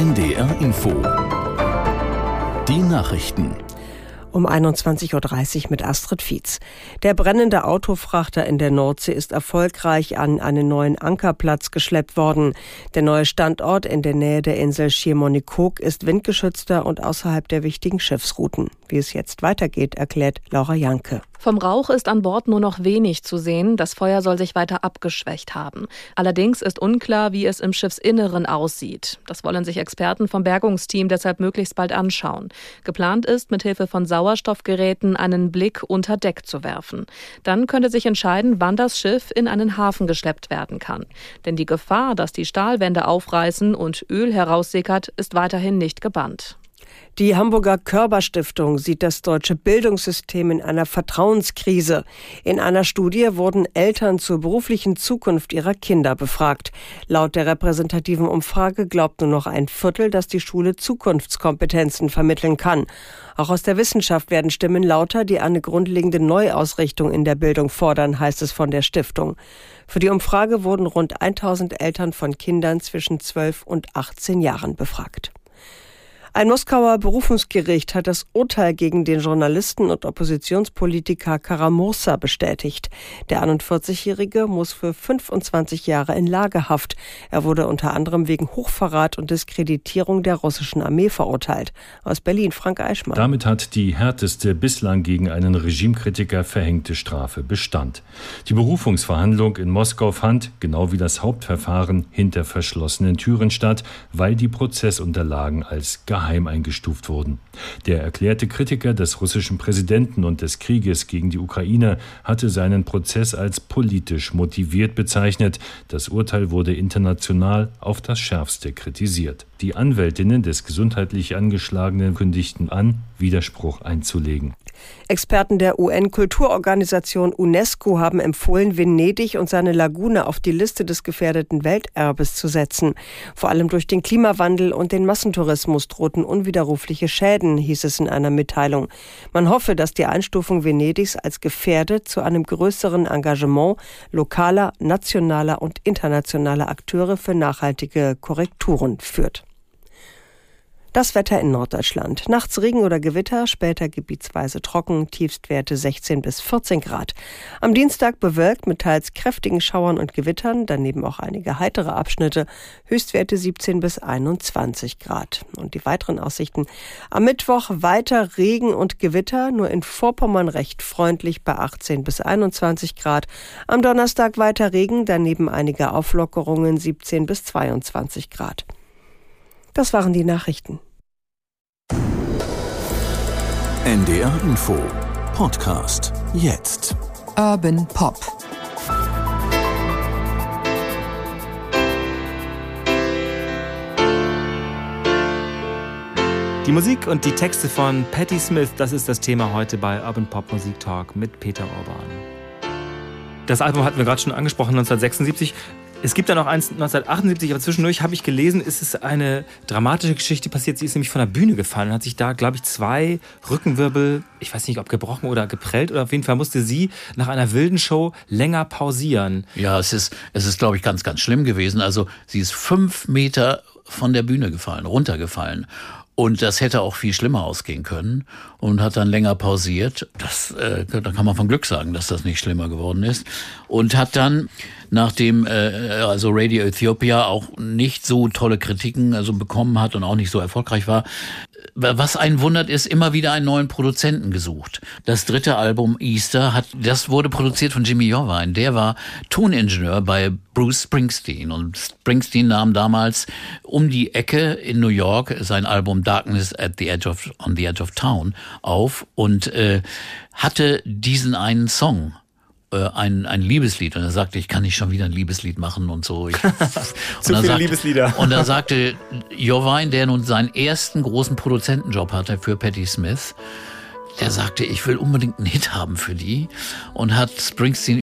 NDR Info. Die Nachrichten. Um 21.30 Uhr mit Astrid Fietz. Der brennende Autofrachter in der Nordsee ist erfolgreich an einen neuen Ankerplatz geschleppt worden. Der neue Standort in der Nähe der Insel Schiermonnikoog ist windgeschützter und außerhalb der wichtigen Schiffsrouten. Wie es jetzt weitergeht, erklärt Laura Janke. Vom Rauch ist an Bord nur noch wenig zu sehen. Das Feuer soll sich weiter abgeschwächt haben. Allerdings ist unklar, wie es im Schiffsinneren aussieht. Das wollen sich Experten vom Bergungsteam deshalb möglichst bald anschauen. Geplant ist, mit Hilfe von Sauerstoffgeräten einen Blick unter Deck zu werfen. Dann könnte sich entscheiden, wann das Schiff in einen Hafen geschleppt werden kann. Denn die Gefahr, dass die Stahlwände aufreißen und Öl heraussickert, ist weiterhin nicht gebannt. Die Hamburger Körperstiftung sieht das deutsche Bildungssystem in einer Vertrauenskrise. In einer Studie wurden Eltern zur beruflichen Zukunft ihrer Kinder befragt. Laut der repräsentativen Umfrage glaubt nur noch ein Viertel, dass die Schule Zukunftskompetenzen vermitteln kann. Auch aus der Wissenschaft werden Stimmen lauter, die eine grundlegende Neuausrichtung in der Bildung fordern, heißt es von der Stiftung. Für die Umfrage wurden rund 1000 Eltern von Kindern zwischen 12 und 18 Jahren befragt. Ein Moskauer Berufungsgericht hat das Urteil gegen den Journalisten und Oppositionspolitiker Karamursa bestätigt. Der 41-Jährige muss für 25 Jahre in Lagerhaft. Er wurde unter anderem wegen Hochverrat und Diskreditierung der russischen Armee verurteilt. Aus Berlin, Frank Eichmann. Damit hat die härteste bislang gegen einen Regimekritiker verhängte Strafe Bestand. Die Berufungsverhandlung in Moskau fand, genau wie das Hauptverfahren, hinter verschlossenen Türen statt, weil die Prozessunterlagen als geheim geheim eingestuft wurden. Der erklärte Kritiker des russischen Präsidenten und des Krieges gegen die Ukraine hatte seinen Prozess als politisch motiviert bezeichnet. Das Urteil wurde international auf das schärfste kritisiert. Die Anwältinnen des gesundheitlich Angeschlagenen kündigten an, Widerspruch einzulegen. Experten der UN-Kulturorganisation UNESCO haben empfohlen, Venedig und seine Lagune auf die Liste des gefährdeten Welterbes zu setzen. Vor allem durch den Klimawandel und den Massentourismus drohten unwiderrufliche Schäden, hieß es in einer Mitteilung. Man hoffe, dass die Einstufung Venedigs als gefährdet zu einem größeren Engagement lokaler, nationaler und internationaler Akteure für nachhaltige Korrekturen führt. Das Wetter in Norddeutschland. Nachts Regen oder Gewitter, später gebietsweise trocken, Tiefstwerte 16 bis 14 Grad. Am Dienstag bewölkt mit teils kräftigen Schauern und Gewittern, daneben auch einige heitere Abschnitte, Höchstwerte 17 bis 21 Grad. Und die weiteren Aussichten. Am Mittwoch weiter Regen und Gewitter, nur in Vorpommern recht freundlich bei 18 bis 21 Grad. Am Donnerstag weiter Regen, daneben einige Auflockerungen 17 bis 22 Grad. Das waren die Nachrichten. NDR Info Podcast jetzt. Urban Pop. Die Musik und die Texte von Patti Smith, das ist das Thema heute bei Urban Pop Musik Talk mit Peter Orban. Das Album hatten wir gerade schon angesprochen, 1976. Es gibt da noch eins 1978, aber zwischendurch habe ich gelesen, ist es eine dramatische Geschichte passiert. Sie ist nämlich von der Bühne gefallen und hat sich da, glaube ich, zwei Rückenwirbel, ich weiß nicht, ob gebrochen oder geprellt oder auf jeden Fall musste sie nach einer wilden Show länger pausieren. Ja, es ist, es ist, glaube ich, ganz, ganz schlimm gewesen. Also sie ist fünf Meter von der Bühne gefallen, runtergefallen. Und das hätte auch viel schlimmer ausgehen können und hat dann länger pausiert. Das, äh, da kann man von Glück sagen, dass das nicht schlimmer geworden ist. Und hat dann, nachdem äh, also Radio Ethiopia auch nicht so tolle Kritiken also bekommen hat und auch nicht so erfolgreich war, was einen wundert, ist immer wieder einen neuen Produzenten gesucht. Das dritte Album Easter hat, das wurde produziert von Jimmy Jovine. Der war Toningenieur bei Bruce Springsteen und Springsteen nahm damals um die Ecke in New York sein Album Darkness at the Edge of on the Edge of Town auf und äh, hatte diesen einen Song ein, ein Liebeslied und er sagte, ich kann nicht schon wieder ein Liebeslied machen und so. Ich, Zu viele sagte, Liebeslieder. Und da sagte Jovine, der nun seinen ersten großen Produzentenjob hatte für Patti Smith, der sagte, ich will unbedingt einen Hit haben für die und hat Springsteen